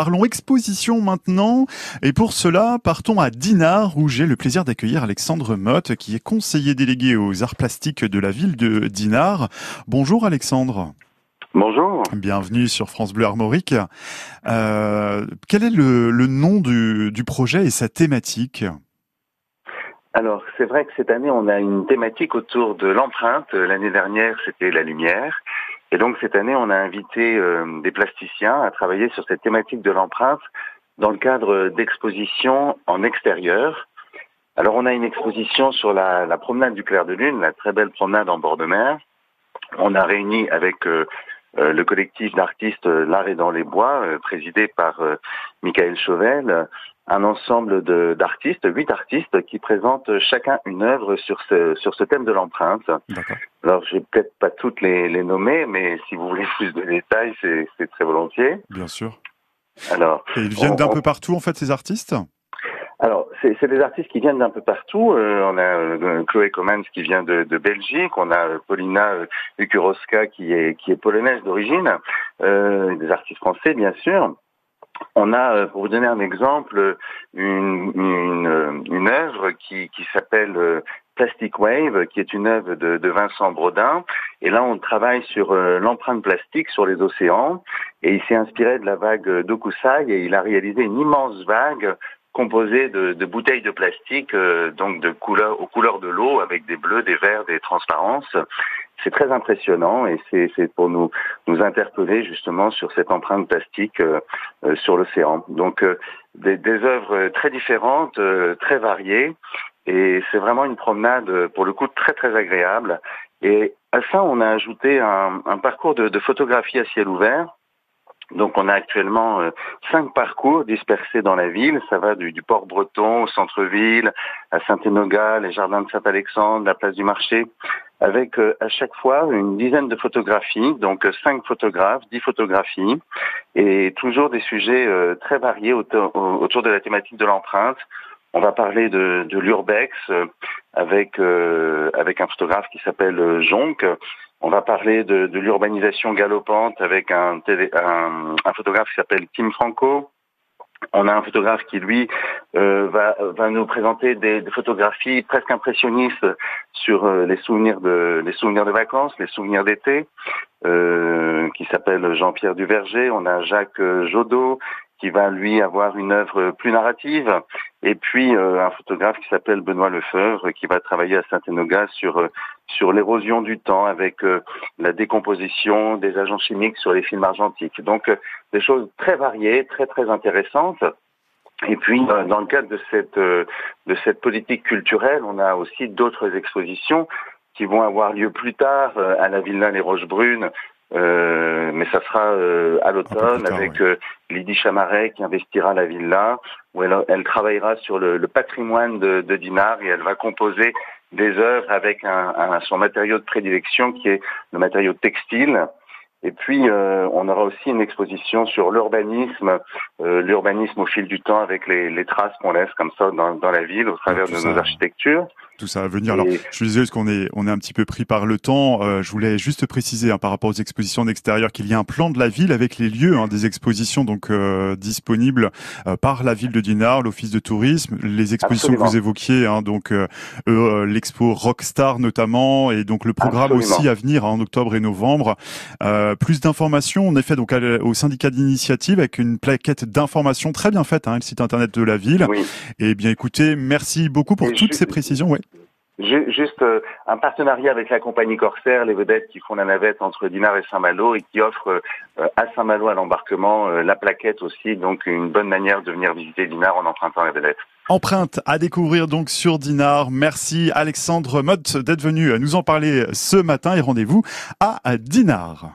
parlons exposition maintenant. Et pour cela, partons à Dinard, où j'ai le plaisir d'accueillir Alexandre Motte, qui est conseiller délégué aux arts plastiques de la ville de Dinard. Bonjour Alexandre. Bonjour. Bienvenue sur France Bleu Armorique. Euh, quel est le, nom du, du, projet et sa thématique? Alors, c'est vrai que cette année, on a une thématique autour de l'empreinte. L'année dernière, c'était la lumière. Et donc, cette année, on a invité euh, des plasticiens à travailler sur cette thématique de l'empreinte dans le cadre d'expositions en extérieur. Alors, on a une exposition sur la, la, promenade du clair de lune, la très belle promenade en bord de mer. On a réuni avec euh, euh, le collectif d'artistes euh, L'Art et dans les bois, euh, présidé par Michael Chauvel, un ensemble d'artistes, huit artistes, qui présentent chacun une œuvre sur ce, sur ce thème de l'empreinte. Alors, je vais peut-être pas toutes les, les nommer, mais si vous voulez plus de détails, c'est très volontiers. Bien sûr. Alors, et ils viennent d'un peu partout, en fait, ces artistes? Alors, c'est des artistes qui viennent d'un peu partout. Euh, on a euh, Chloé Comans qui vient de, de, Belgique, on a euh, Paulina Ukurowska qui est, qui est polonaise d'origine, des artistes français bien sûr. On a, pour vous donner un exemple, une, une, œuvre qui, qui s'appelle Plastic Wave, qui est une œuvre de, Vincent Brodin. Et là, on travaille sur l'empreinte plastique sur les océans. Et il s'est inspiré de la vague d'Okusai et il a réalisé une immense vague composé de, de, bouteilles de plastique, euh, donc de couleur, aux couleurs de l'eau, avec des bleus, des verts, des transparences. C'est très impressionnant et c'est pour nous nous interpeller justement sur cette empreinte plastique euh, euh, sur l'océan. Donc des, des, œuvres très différentes, très variées, et c'est vraiment une promenade pour le coup très très agréable. Et à ça, on a ajouté un, un parcours de, de photographie à ciel ouvert donc on a actuellement euh, cinq parcours dispersés dans la ville. Ça va du, port breton au centre-ville, à Saint-Enogat, les jardins de Saint-Alexandre, la place du marché, avec euh, à chaque fois une dizaine de photographies, donc euh, cinq photographes, dix photographies, et toujours des sujets très variés autour, de la thématique de l'empreinte. On va parler de, de l'urbex avec avec un photographe qui s'appelle Jonc on va parler de, de l'urbanisation galopante avec un, un, un photographe qui s'appelle Tim Franco. On a un photographe qui, lui, euh, va, nous présenter des, des, photographies presque impressionnistes sur euh, les souvenirs de les souvenirs de vacances, les souvenirs d'été, euh, qui s'appelle Jean-Pierre Duverger. On a Jacques Jodot qui va lui avoir une œuvre plus narrative, et puis euh, un photographe qui s'appelle Benoît Lefebvre qui va travailler à Saint-Enogat sur euh, sur l'érosion du temps avec euh, la décomposition des agents chimiques sur les films argentiques. Donc des choses très variées, très très intéressantes. Et puis, dans le cadre de cette de cette politique culturelle, on a aussi d'autres expositions qui vont avoir lieu plus tard à la Villa Les Roches Brunes euh, mais ça sera euh, à l'automne avec euh, Lydie Chamaret qui investira la villa, où elle, elle travaillera sur le, le patrimoine de, de, Dinard et elle va composer des œuvres avec un, un, son matériau de prédilection qui est le matériau textile. Et puis, euh, on aura aussi une exposition sur l'urbanisme, euh, l'urbanisme au fil du temps avec les, les traces qu'on laisse comme ça dans, dans, la ville au travers de nos architectures tout ça à venir. Alors, je suis désolé parce qu'on est, on est un petit peu pris par le temps? Euh, je voulais juste préciser hein, par rapport aux expositions d'extérieur qu'il y a un plan de la ville avec les lieux hein, des expositions donc euh, disponibles euh, par la ville de Dinard, l'office de tourisme, les expositions que vous évoquiez, hein, donc l'expo Rockstar notamment, et donc le programme aussi à venir hein, en octobre et novembre. plus d'informations, en effet, donc au syndicat d'initiative avec une plaquette d'informations très bien faite, hein, le site internet de la ville. Et bien, écoutez, merci beaucoup pour toutes ces précisions. Ouais. Juste euh, un partenariat avec la compagnie Corsair, les vedettes qui font la navette entre Dinard et Saint-Malo et qui offrent euh, à Saint-Malo à l'embarquement euh, la plaquette aussi, donc une bonne manière de venir visiter Dinard en empruntant la vedette. Empreinte à découvrir donc sur Dinard. Merci Alexandre Mott d'être venu nous en parler ce matin et rendez-vous à Dinard.